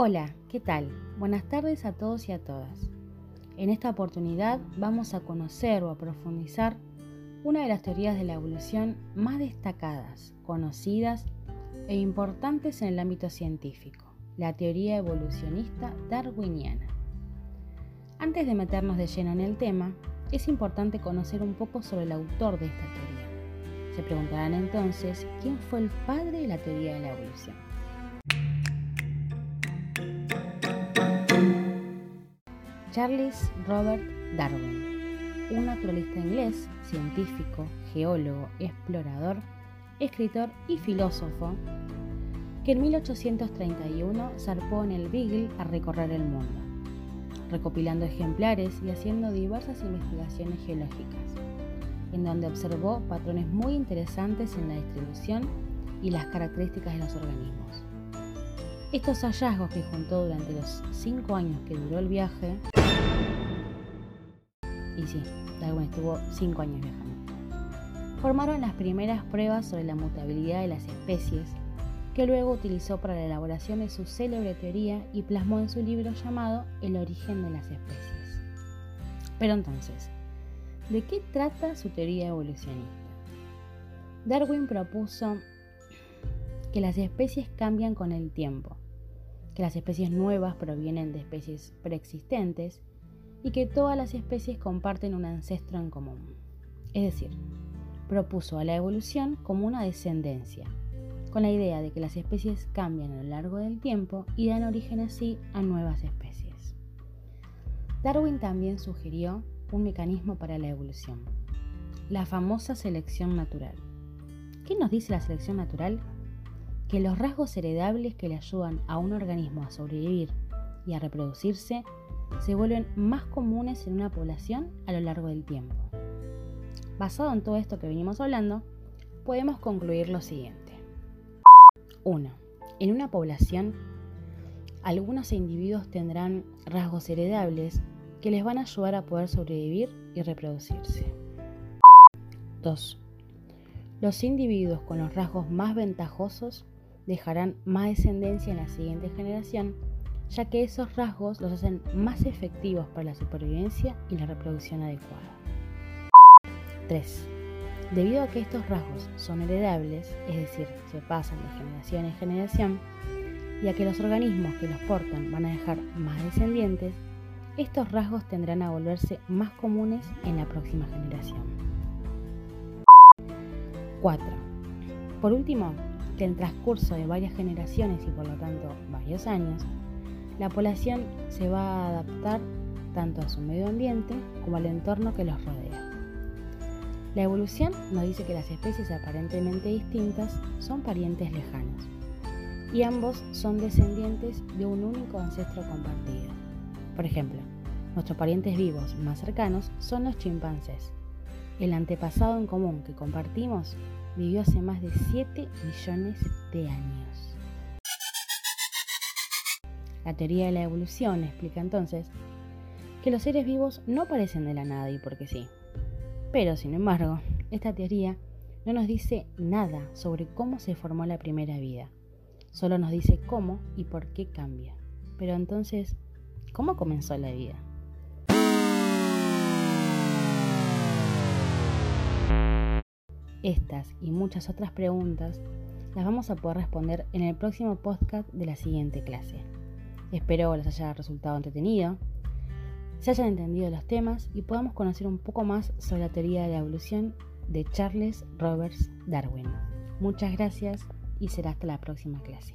Hola, ¿qué tal? Buenas tardes a todos y a todas. En esta oportunidad vamos a conocer o a profundizar una de las teorías de la evolución más destacadas, conocidas e importantes en el ámbito científico, la teoría evolucionista darwiniana. Antes de meternos de lleno en el tema, es importante conocer un poco sobre el autor de esta teoría. Se preguntarán entonces, ¿quién fue el padre de la teoría de la evolución? Charles Robert Darwin, un naturalista inglés, científico, geólogo, explorador, escritor y filósofo, que en 1831 zarpó en el Beagle a recorrer el mundo, recopilando ejemplares y haciendo diversas investigaciones geológicas, en donde observó patrones muy interesantes en la distribución y las características de los organismos. Estos hallazgos que juntó durante los cinco años que duró el viaje, y sí, Darwin estuvo cinco años viajando, formaron las primeras pruebas sobre la mutabilidad de las especies que luego utilizó para la elaboración de su célebre teoría y plasmó en su libro llamado El origen de las especies. Pero entonces, ¿de qué trata su teoría evolucionista? Darwin propuso que las especies cambian con el tiempo, que las especies nuevas provienen de especies preexistentes y que todas las especies comparten un ancestro en común. Es decir, propuso a la evolución como una descendencia, con la idea de que las especies cambian a lo largo del tiempo y dan origen así a nuevas especies. Darwin también sugirió un mecanismo para la evolución, la famosa selección natural. ¿Qué nos dice la selección natural? Que los rasgos heredables que le ayudan a un organismo a sobrevivir y a reproducirse se vuelven más comunes en una población a lo largo del tiempo. Basado en todo esto que venimos hablando, podemos concluir lo siguiente. 1. En una población, algunos individuos tendrán rasgos heredables que les van a ayudar a poder sobrevivir y reproducirse. 2. Los individuos con los rasgos más ventajosos dejarán más descendencia en la siguiente generación, ya que esos rasgos los hacen más efectivos para la supervivencia y la reproducción adecuada. 3. Debido a que estos rasgos son heredables, es decir, se pasan de generación en generación, y a que los organismos que los portan van a dejar más descendientes, estos rasgos tendrán a volverse más comunes en la próxima generación. 4. Por último, que en transcurso de varias generaciones y por lo tanto varios años, la población se va a adaptar tanto a su medio ambiente como al entorno que los rodea. La evolución nos dice que las especies aparentemente distintas son parientes lejanos y ambos son descendientes de un único ancestro compartido. Por ejemplo, nuestros parientes vivos más cercanos son los chimpancés. El antepasado en común que compartimos vivió hace más de 7 millones de años. La teoría de la evolución explica entonces que los seres vivos no parecen de la nada y porque sí. Pero, sin embargo, esta teoría no nos dice nada sobre cómo se formó la primera vida. Solo nos dice cómo y por qué cambia. Pero entonces, ¿cómo comenzó la vida? Estas y muchas otras preguntas las vamos a poder responder en el próximo podcast de la siguiente clase. Espero les haya resultado entretenido, se hayan entendido los temas y podamos conocer un poco más sobre la teoría de la evolución de Charles Roberts Darwin. Muchas gracias y será hasta la próxima clase.